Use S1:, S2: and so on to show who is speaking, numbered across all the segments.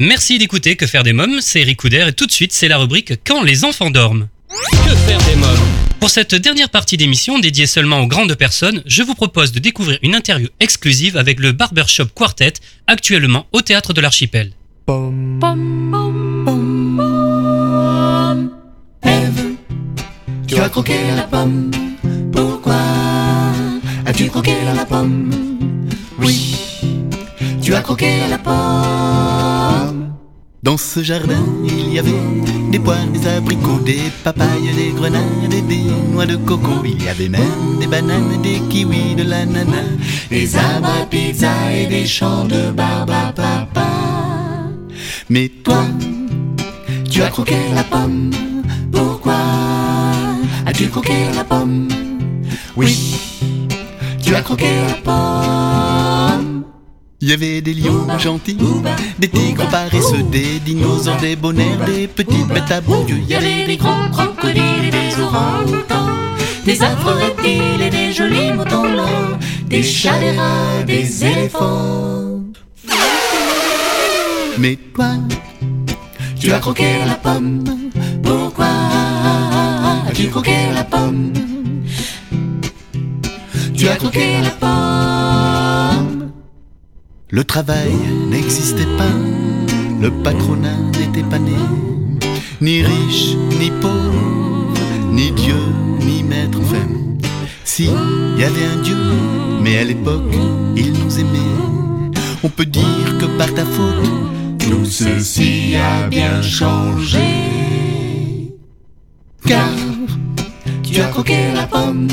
S1: Merci d'écouter Que faire des mômes, c'est Eric Couder et tout de suite c'est la rubrique Quand les enfants dorment. Que faire des mômes Pour cette dernière partie d'émission dédiée seulement aux grandes personnes, je vous propose de découvrir une interview exclusive avec le Barbershop Quartet, actuellement au théâtre de l'Archipel.
S2: Tu as croqué la pomme, pourquoi as-tu croqué la pomme? Oui, tu as croqué la pomme. Dans ce jardin, il y avait des poires, des abricots, des papayes, des grenades et des noix de coco. Il y avait même des bananes, des kiwis, de l'ananas, des arbres pizza et des champs de barbe à papa. Mais toi, tu as croqué la pomme, pourquoi as-tu croqué la pomme? Oui, tu as croqué la pomme. Il y avait des lions gentils, des tigres paresseux, des dinosaures, des bonheurs, des petites bêtes à bon Dieu. Il y avait des grands crocodiles et des orangs-outans, des affreux reptiles et des jolis moutons blancs, des chats, des rats, des éléphants. Mais toi, tu as croqué la pomme. Pourquoi as-tu croqué la pomme? Tu as croqué la pomme. Le travail n'existait pas, le patronat n'était pas né, ni riche, ni pauvre, ni Dieu, ni maître, enfin. Si, y avait un Dieu, mais à l'époque, il nous aimait. On peut dire que par ta faute, tout ceci a bien changé. Car tu as croqué la pomme.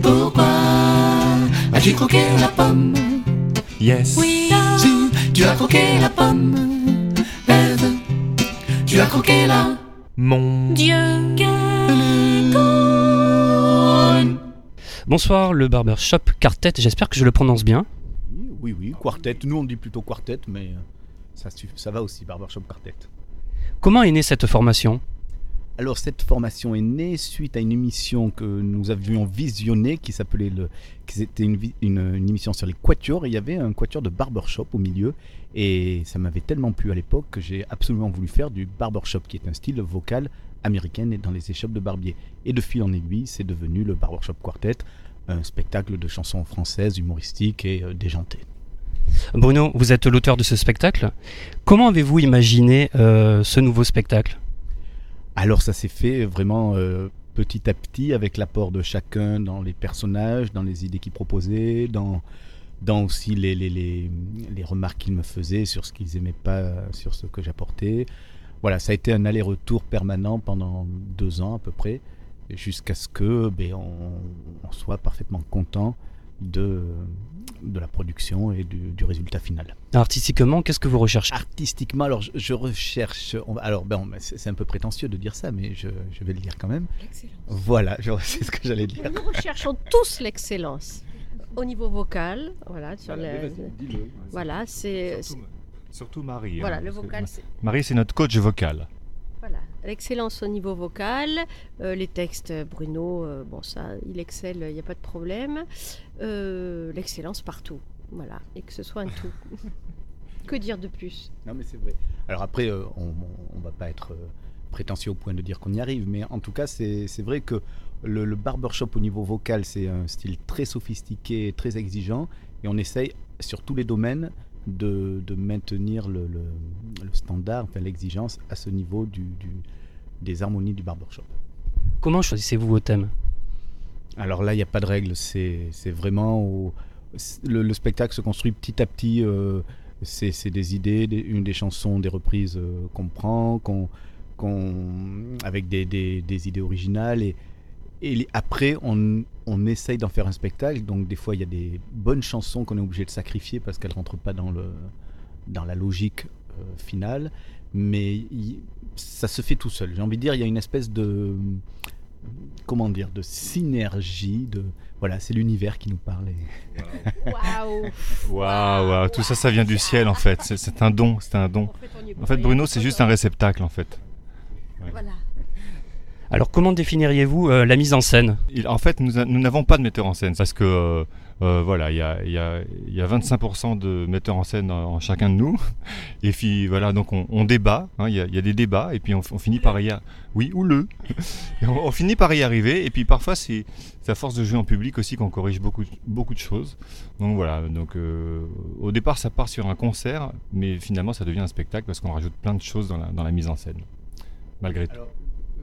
S2: Pourquoi as-tu croqué la pomme?
S3: Yes.
S2: Oui, si tu as croqué la pomme. Ève, tu as croqué la
S3: Mon.
S2: Dieu.
S1: Bonsoir le Barbershop Quartet, j'espère que je le prononce bien.
S4: Oui, oui, quartet. Nous, on dit plutôt quartet, mais ça, ça va aussi, Barbershop Quartet.
S1: Comment est née cette formation?
S4: Alors, cette formation est née suite à une émission que nous avions visionnée qui s'appelait le. qui C'était une, émission sur les quatuors et il y avait un quatuor de barbershop au milieu. Et ça m'avait tellement plu à l'époque que j'ai absolument voulu faire du barbershop, qui est un style vocal américain et dans les échoppes de barbier. Et de fil en aiguille, c'est devenu le Barbershop Quartet, un spectacle de chansons françaises, humoristiques et euh, déjantées.
S1: Bruno, vous êtes l'auteur de ce spectacle. Comment avez-vous imaginé euh, ce nouveau spectacle?
S4: Alors ça s'est fait vraiment euh, petit à petit avec l'apport de chacun dans les personnages, dans les idées qu'il proposait, dans, dans aussi les, les, les, les remarques qu'ils me faisaient sur ce qu'ils aimaient pas, sur ce que j'apportais. Voilà, ça a été un aller-retour permanent pendant deux ans à peu près, jusqu'à ce que ben, on, soit parfaitement content de, de la production et du, du résultat final.
S1: Artistiquement, qu'est-ce que vous recherchez?
S4: Artistiquement, alors je, je recherche. on alors, bon, c'est c'est un peu prétentieux de dire ça, mais je, je vais le dire quand même. Voilà, je- c'est ce que j'allais dire.
S5: Nous recherchons tous l'excellence. Au niveau vocal, voilà, sur le- voilà, c'est
S3: Surtout, surtout Marie.
S5: voilà,
S3: hein,
S5: le
S3: parce que
S5: vocal,
S3: Marie, c'est notre coach vocal.
S5: Voilà, l'excellence au niveau vocal, euh, les textes, Bruno, euh, bon ça, il excelle, il n'y a pas de problème. Euh, l'excellence partout, voilà, et que ce soit un tout. que dire de plus?
S4: Non, mais c'est vrai. Alors après, euh, on, on va pas être prétentieux au point de dire qu'on y arrive, mais en tout cas, c'est c'est vrai que le, le barbershop au niveau vocal, c'est un style très sophistiqué, très exigeant, et on essaye sur tous les domaines de, de maintenir le, le, le standard, enfin l'exigence à ce niveau du, du- des harmonies du barbershop.
S1: Comment choisissez-vous vos thèmes?
S4: Alors là, il n'y a pas de règle. C'est vraiment. au- le, le spectacle se construit petit à petit. euh, c'est des idées, des, une des chansons, des reprises euh, qu'on prend, qu'on, qu'on- avec des, des- des idées originales. Et, et après, on, on essaye d'en faire un spectacle. Donc, des fois, il y a des bonnes chansons qu'on est obligé de sacrifier parce qu'elles ne rentrent pas dans, le, dans la logique euh, finale. Mais ça se fait tout seul. J'ai envie de dire, il y a une espèce de comment dire, de synergie, de voilà, c'est l'univers qui nous parle. et-
S5: Waouh
S3: Waouh, waouh, tout ça, ça vient du ciel en fait. C'est- un don, c'est un don.
S5: En fait,
S3: En. Bruno, c'est juste un réceptacle en fait.
S5: Voilà.
S1: Alors comment définiriez-vous euh, la mise en scène?
S3: Il- en fait, nous n'avons pas de metteur en scène parce que euh, Euh, voilà, il y a, y, a, y a 25% de metteurs en scène en, en chacun de nous. Et puis voilà, donc on, on débat, hein, il, y a, il y a des débats, et puis on, on finit par y arriver. Oui, ou le. Et on, on finit par y arriver, et puis parfois c'est c'est à force de jouer en public aussi qu'on corrige beaucoup, beaucoup de choses. Donc voilà, donc euh, au départ ça part sur un concert, mais finalement ça devient un spectacle parce qu'on rajoute plein de choses dans la, dans la mise en scène, malgré tout.
S4: Alors,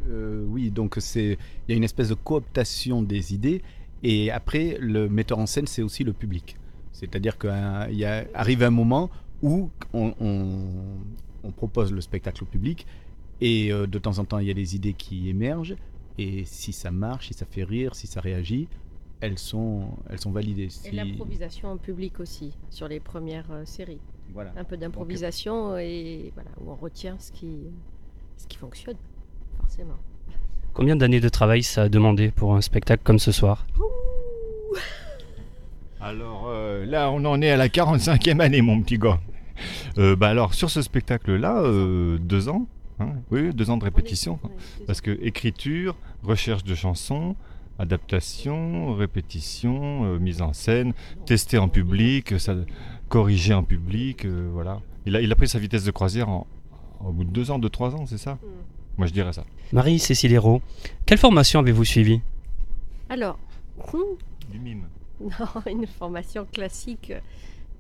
S4: euh, oui, donc c'est il y a une espèce de cooptation des idées et après le metteur en scène c'est aussi le public. C'est-à-dire qu'il arrive un moment où on, on- on propose le spectacle au public et euh, de temps en temps il y a des idées qui émergent et si ça marche, si ça fait rire, si ça réagit, elles sont elles sont validées.
S5: Et l'improvisation en public aussi, sur les premières euh, séries.
S4: Voilà.
S5: Un peu d'improvisation et voilà, où on retient ce qui, ce qui fonctionne, forcément.
S1: Combien d'années de travail ça a demandé pour un spectacle comme ce soir
S3: Alors euh, là, on en est à la 45e année, mon petit gars. Euh, bah alors, sur ce spectacle-là, euh, deux ans. hein, oui, deux ans de répétition.
S5: Est-
S3: Parce que écriture, recherche de chansons, adaptation, répétition, euh, mise en scène, tester en public, ça, corriger en public, euh, voilà. Il a, il a pris sa vitesse de croisière en, au bout de deux ans, de trois ans, c'est ça
S5: Mm.
S3: Moi, je dirais ça.
S1: Marie-Cécile Hérault, quelle formation avez-vous suivi
S5: Alors, hmm,
S3: Du mime.
S5: non, une formation classique.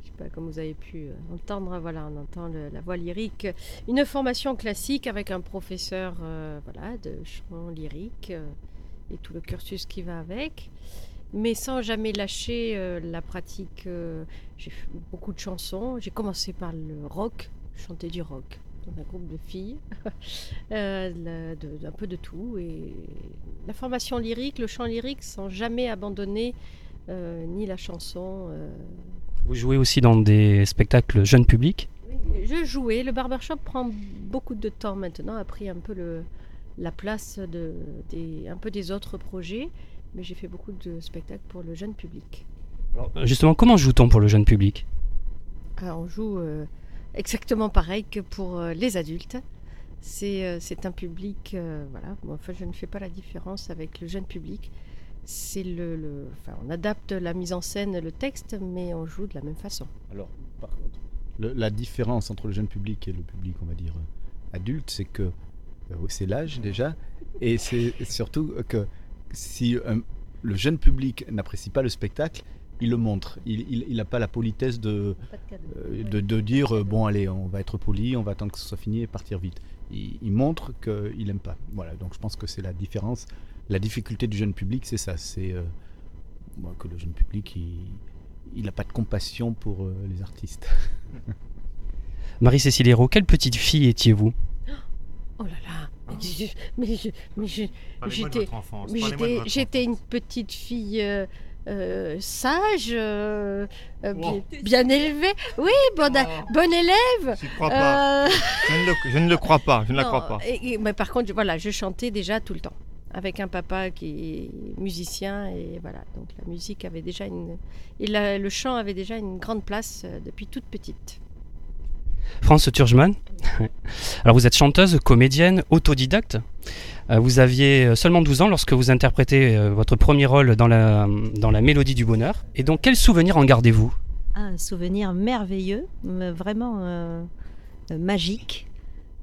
S5: Je sais pas comme vous avez pu euh, entendre, voilà, on entend le- la voix lyrique. Une formation classique avec un professeur, euh, voilà, de chant lyrique euh, et tout le cursus qui va avec, mais sans jamais lâcher euh, la pratique. euh, J'ai fait beaucoup de chansons. J'ai commencé par le rock, chanter du rock un groupe de filles, Euh, de- un peu de tout et la formation lyrique, le chant lyrique, sans jamais abandonner euh, ni la chanson. euh.
S1: Vous jouez aussi dans des spectacles jeunes publics
S5: Je jouais. Le barbershop prend beaucoup de temps maintenant, a pris un peu le, la place de, des, un peu des autres projets, mais j'ai fait beaucoup de spectacles pour le jeune public.
S1: Justement, comment joue-t-on pour le jeune public?
S5: Alors, on joue exactement pareil que pour euh, les adultes. C'est euh, un public, euh, voilà. Bon, enfin, je ne fais pas la différence avec le jeune public. C'est le, enfin, on adapte la mise en scène, le texte, mais on joue de la même façon.
S4: Alors, par contre, la différence entre le jeune public et le public, on va dire, adulte, c'est que c'est l'âge déjà, et c'est surtout que si le jeune public n'apprécie pas le spectacle, il le montre. Il n'a pas la politesse de, euh, de, de dire euh, bon allez, on va être poli, on va attendre que ce soit fini et partir vite. Il, il montre qu'il n'aime pas. Voilà, donc je pense que c'est la différence. La difficulté du jeune public, c'est ça, c'est euh, bon, que le jeune public, il n'a pas de compassion pour euh, les artistes.
S1: Marie-Cécile Hérault, quelle petite fille étiez-vous?
S5: Oh là là, mais je, mais je- mais je-
S3: Parlez-moi de
S5: J'étais- j'étais une petite fille euh, euh, sage, euh, euh, bien, bien élevée. Oui, bonne,
S3: Oh.
S5: bonne élève.
S3: J'y crois pas. Je, ne le, je ne le crois pas. Je ne la crois pas.
S5: et- mais par contre, je- voilà, je chantais déjà tout le temps. Avec un papa qui est musicien. Et voilà, donc la musique avait déjà une. Et la- le chant avait déjà une grande place depuis toute petite.
S1: France Turgeman. Alors vous êtes chanteuse, comédienne, autodidacte. Euh, Vous aviez euh, seulement 12 ans lorsque vous interprétez euh, votre premier rôle dans la, Mélodie du Bonheur. Et donc quel souvenir en gardez-vous?
S6: Un souvenir merveilleux, vraiment magique,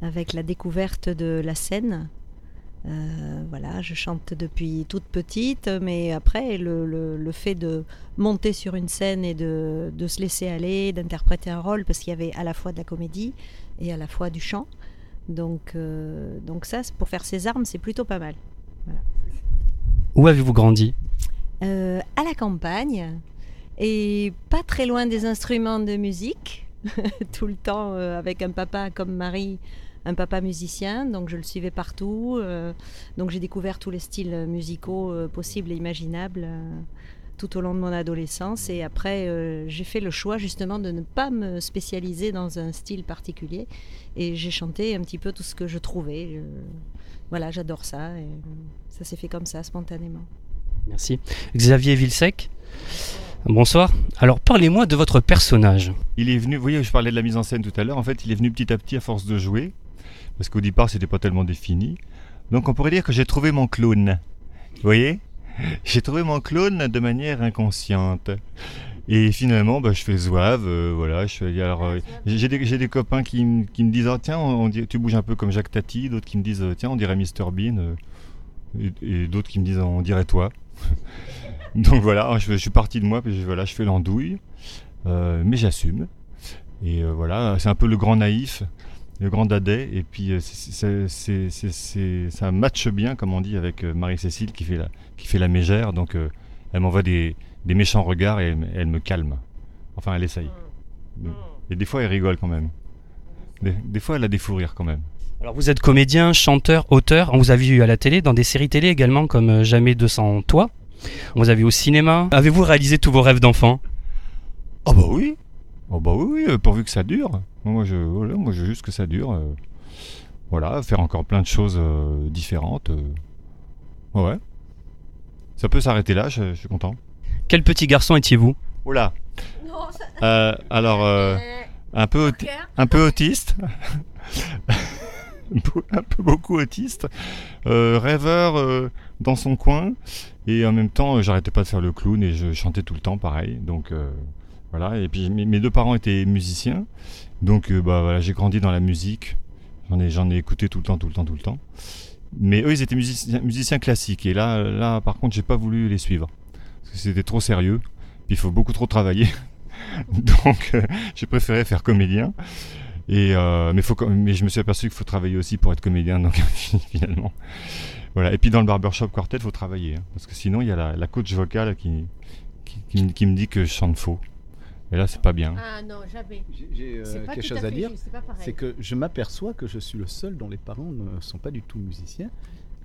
S6: avec la découverte de la scène. Euh, voilà, je chante depuis toute petite, mais après, le, le- le fait de monter sur une scène et de, de se laisser aller, d'interpréter un rôle, parce qu'il y avait à la fois de la comédie et à la fois du chant. Donc, euh, donc ça, pour faire ses armes, c'est plutôt pas mal.
S1: Où avez-vous grandi?
S6: Euh, à la campagne et pas très loin des instruments de musique, tout le temps avec un papa comme Marie, un papa musicien, donc je le suivais partout. euh, donc j'ai découvert tous les styles musicaux euh, possibles et imaginables euh, tout au long de mon adolescence. Et après, euh, j'ai fait le choix justement de ne pas me spécialiser dans un style particulier. Et j'ai chanté un petit peu tout ce que je trouvais. Je- voilà, j'adore ça. Et ça s'est fait comme ça, spontanément.
S1: Merci. Xavier Villesec. Bonsoir. Alors parlez-moi de votre personnage.
S3: Il est venu, vous voyez, je parlais de la mise en scène tout à l'heure, en fait, il est venu petit à petit à force de jouer, parce qu'au départ, c'était pas tellement défini. Donc on pourrait dire que j'ai trouvé mon clown. Vous voyez? J'ai trouvé mon clone de manière inconsciente. Et finalement, bah, je fais zouave, euh, voilà. Alors, euh, j'ai des, copains qui, me disent, Ah, tiens, tu bouges un peu comme Jacques Tati. D'autres qui me disent, tiens, on dirait Mr Bean. euh, et d'autres qui me disent, on dirait toi. Donc voilà, je, suis parti de moi, puis je, voilà, je fais l'andouille, mais j'assume. Et voilà, c'est un peu le grand naïf, le grand dadais, et puis euh, c'est- c'est- c'est- c'est- c'est- ça matche bien, comme on dit, avec euh, Marie-Cécile qui fait la, qui fait la mégère, donc euh, elle m'envoie des, des méchants regards et elle, me- elle me calme. Enfin, elle essaye. Et des fois, elle rigole quand même. Des, des fois, elle a des fous rires quand même.
S1: Alors vous êtes comédien, chanteur, auteur. On vous a vu à la télé, dans des séries télé également comme Jamais 200 Toi. On vous a vu au cinéma. Avez-vous réalisé tous vos rêves d'enfant?
S3: Oh bah oui Oh bah oui, oui, pourvu que ça dure. Moi je, voilà, moi, je veux juste que ça dure. euh, voilà, faire encore plein de choses euh, différentes. euh. Ouais. Ça peut s'arrêter là, je, je suis content.
S1: Quel petit garçon étiez-vous?
S3: Oh là
S5: Non, ça...
S3: Euh, Alors, euh, un, peu auti- un peu autiste. un peu beaucoup autiste. Euh, rêveur euh, dans son coin. Et en même temps, j'arrêtais pas de faire le clown et je chantais tout le temps pareil. Donc euh, Et puis mes, deux parents étaient musiciens. Donc euh, bah, voilà, j'ai grandi dans la musique. J'en ai, j'en ai écouté tout le temps, tout le temps, tout le temps. Mais eux, ils étaient musiciens, classiques. Et là, là, par contre, j'ai pas voulu les suivre. Parce que c'était trop sérieux. Puis il faut beaucoup trop travailler. Donc euh, j'ai préféré faire comédien. Et euh, mais, faut, mais je me suis aperçu qu'il faut travailler aussi pour être comédien. Donc finalement. Voilà. Et puis dans le barbershop quartet, il faut travailler. hein, parce que sinon, il y a la, coach vocale qui, qui me dit que je chante faux. Et là, c'est pas bien.
S5: Ah non, jamais.
S4: J'ai- euh,
S5: C'est pas
S4: quelque
S5: tout
S4: chose
S5: à
S4: dire.
S5: c'est
S4: que je m'aperçois que je suis le seul dont les parents ne sont pas du tout musiciens.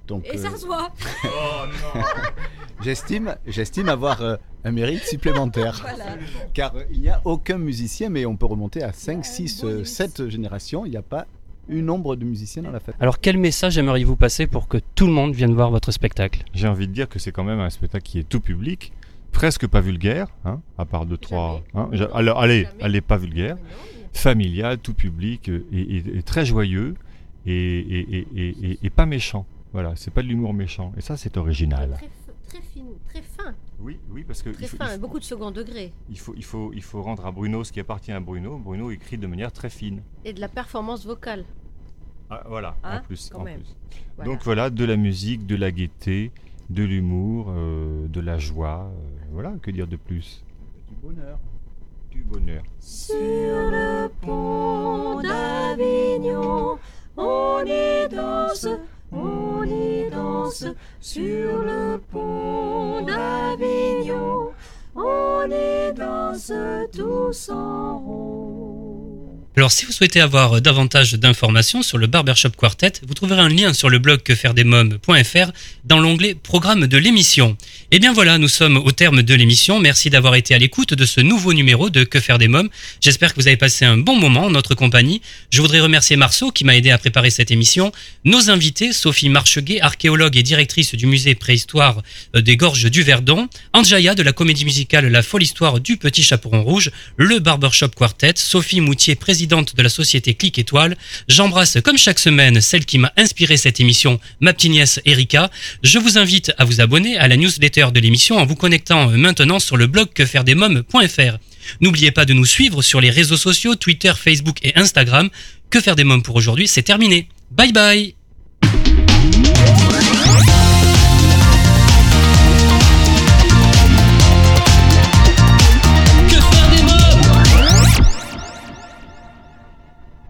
S4: Donc,
S5: Et ça
S4: euh,
S5: se voit.
S4: j'estime, j'estime avoir euh, un mérite supplémentaire.
S5: Voilà.
S4: Car euh, il n'y a aucun musicien, mais on peut remonter à 5, 6,
S5: bonus.
S4: 7 générations. Il n'y a pas une ombre de musiciens dans la famille.
S1: Alors quel message aimeriez-vous passer pour que tout le monde vienne voir votre spectacle?
S3: J'ai envie de dire que c'est quand même un spectacle qui est tout public, presque pas vulgaire, hein, à part deux, trois. hein. Alors, allez,
S5: Jamais.
S3: allez, pas vulgaire. Familial, tout public, euh, et, et- et très joyeux, et, et- pas méchant. Voilà, c'est pas de l'humour méchant. Et ça, c'est original.
S5: Très, fin, très fin,
S3: Oui, oui, parce que
S5: très
S3: il faut,
S5: fin,
S3: il,
S5: beaucoup de second degré.
S3: il, faut, il, faut, il faut rendre à Bruno ce qui appartient à Bruno. Bruno écrit de manière très fine.
S5: Et de la performance vocale.
S3: Ah, voilà,
S5: Hein,
S3: en plus.
S5: quand
S3: en
S5: même.
S3: plus.
S5: Voilà.
S3: Donc voilà, de la musique, de la gaieté, de l'humour, euh, de la joie. euh, voilà, que dire de plus?
S4: Du bonheur.
S3: Du bonheur.
S5: Sur le pont d'Avignon, on y danse, on y danse. Sur le pont d'Avignon, on y danse tous en rond.
S1: Alors si vous souhaitez avoir euh, davantage d'informations sur le Barbershop Quartet, vous trouverez un lien sur le blog quefairedesmoms.fr dans l'onglet Programme de l'émission. Et bien voilà, nous sommes au terme de l'émission. Merci d'avoir été à l'écoute de ce nouveau numéro de Que faire des mômes. J'espère que vous avez passé un bon moment en notre compagnie. Je voudrais remercier Marceau qui m'a aidé à préparer cette émission, nos invités, Sophie Marcheguet, archéologue et directrice du musée préhistoire euh, des Gorges du Verdon, Anjaya de la comédie musicale La folle histoire du Petit Chaperon Rouge, le Barbershop Quartet, Sophie Moutier, présidente de la société Clic Étoile. J'embrasse comme chaque semaine celle qui m'a inspiré cette émission, ma petite nièce Erika. Je vous invite à vous abonner à la newsletter de l'émission en vous connectant euh, maintenant sur le blog quefairedesmoms.fr. N'oubliez pas de nous suivre sur les réseaux sociaux Twitter, Facebook et Instagram. Que faire des mômes pour aujourd'hui, c'est terminé. Bye bye